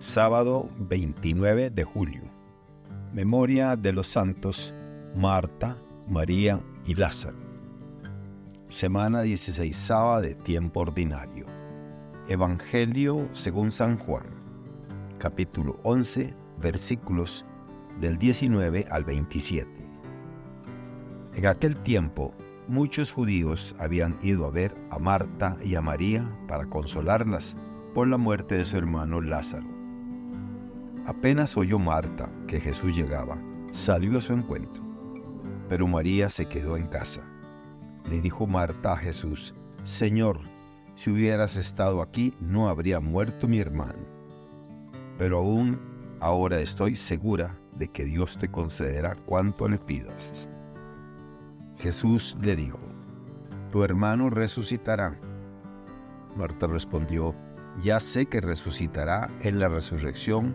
Sábado 29 de julio. Memoria de los santos Marta, María y Lázaro. Semana 16 de tiempo ordinario. Evangelio según San Juan. Capítulo 11, versículos del 19 al 27. En aquel tiempo, muchos judíos habían ido a ver a Marta y a María para consolarlas por la muerte de su hermano Lázaro. Apenas oyó Marta que Jesús llegaba, salió a su encuentro, pero María se quedó en casa. Le dijo Marta a Jesús, Señor, si hubieras estado aquí no habría muerto mi hermano. Pero aún ahora estoy segura de que Dios te concederá cuanto le pidas. Jesús le dijo, Tu hermano resucitará. Marta respondió, Ya sé que resucitará en la resurrección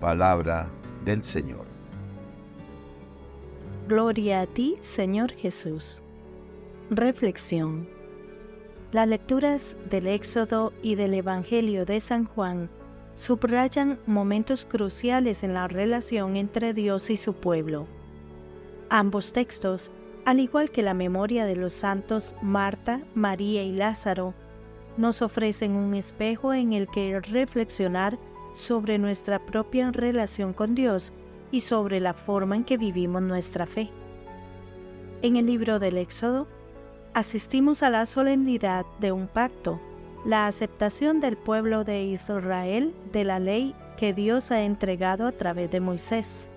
Palabra del Señor. Gloria a ti, Señor Jesús. Reflexión. Las lecturas del Éxodo y del Evangelio de San Juan subrayan momentos cruciales en la relación entre Dios y su pueblo. Ambos textos al igual que la memoria de los santos Marta, María y Lázaro, nos ofrecen un espejo en el que reflexionar sobre nuestra propia relación con Dios y sobre la forma en que vivimos nuestra fe. En el libro del Éxodo, asistimos a la solemnidad de un pacto, la aceptación del pueblo de Israel de la ley que Dios ha entregado a través de Moisés.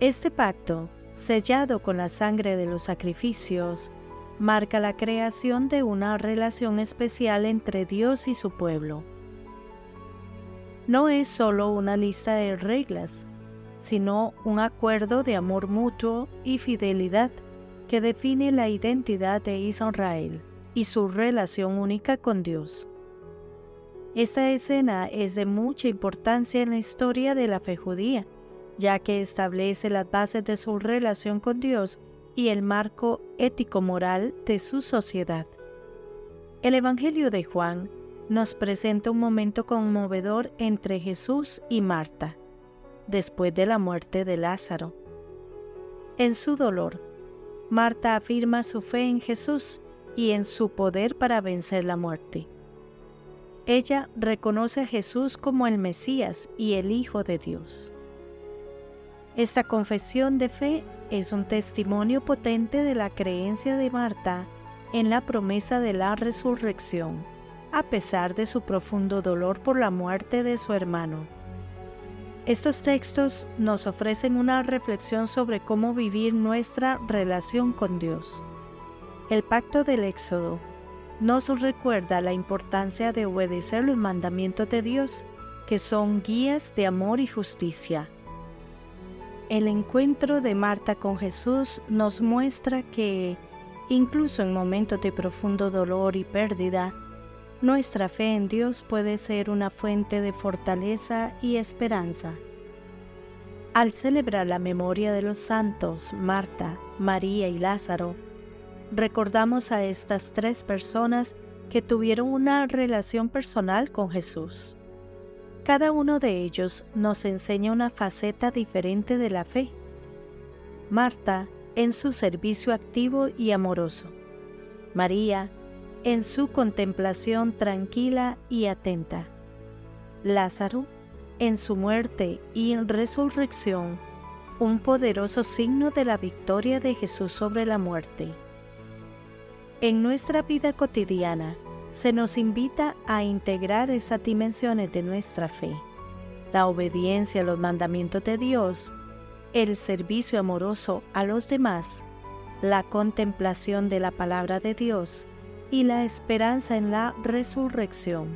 Este pacto sellado con la sangre de los sacrificios, marca la creación de una relación especial entre Dios y su pueblo. No es solo una lista de reglas, sino un acuerdo de amor mutuo y fidelidad que define la identidad de Israel y su relación única con Dios. Esta escena es de mucha importancia en la historia de la fe judía, ya que establece las bases de su relación con Dios y el marco ético-moral de su sociedad. El Evangelio de Juan nos presenta un momento conmovedor entre Jesús y Marta, después de la muerte de Lázaro. En su dolor, Marta afirma su fe en Jesús y en su poder para vencer la muerte. Ella reconoce a Jesús como el Mesías y el Hijo de Dios. Esta confesión de fe es un testimonio potente de la creencia de Marta en la promesa de la resurrección, a pesar de su profundo dolor por la muerte de su hermano. Estos textos nos ofrecen una reflexión sobre cómo vivir nuestra relación con Dios. El pacto del Éxodo nos recuerda la importancia de obedecer los mandamientos de Dios, que son guías de amor y justicia el encuentro de Marta con Jesús nos muestra que, incluso en momentos de profundo dolor y pérdida, nuestra fe en Dios puede ser una fuente de fortaleza y esperanza. Al celebrar la memoria de los santos Marta, María y Lázaro, recordamos a estas tres personas que tuvieron una relación personal con Jesús. Cada uno de ellos nos enseña una faceta diferente de la fe. Marta en su servicio activo y amoroso. María en su contemplación tranquila y atenta. Lázaro en su muerte y resurrección, un poderoso signo de la victoria de Jesús sobre la muerte. En nuestra vida cotidiana, se nos invita a integrar esas dimensiones de nuestra fe, la obediencia a los mandamientos de Dios, el servicio amoroso a los demás, la contemplación de la palabra de Dios y la esperanza en la resurrección.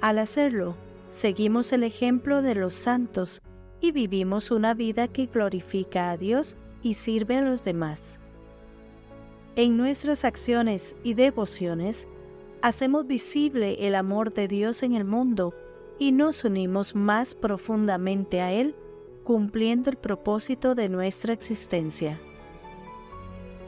Al hacerlo, seguimos el ejemplo de los santos y vivimos una vida que glorifica a Dios y sirve a los demás. En nuestras acciones y devociones, hacemos visible el amor de Dios en el mundo y nos unimos más profundamente a Él, cumpliendo el propósito de nuestra existencia.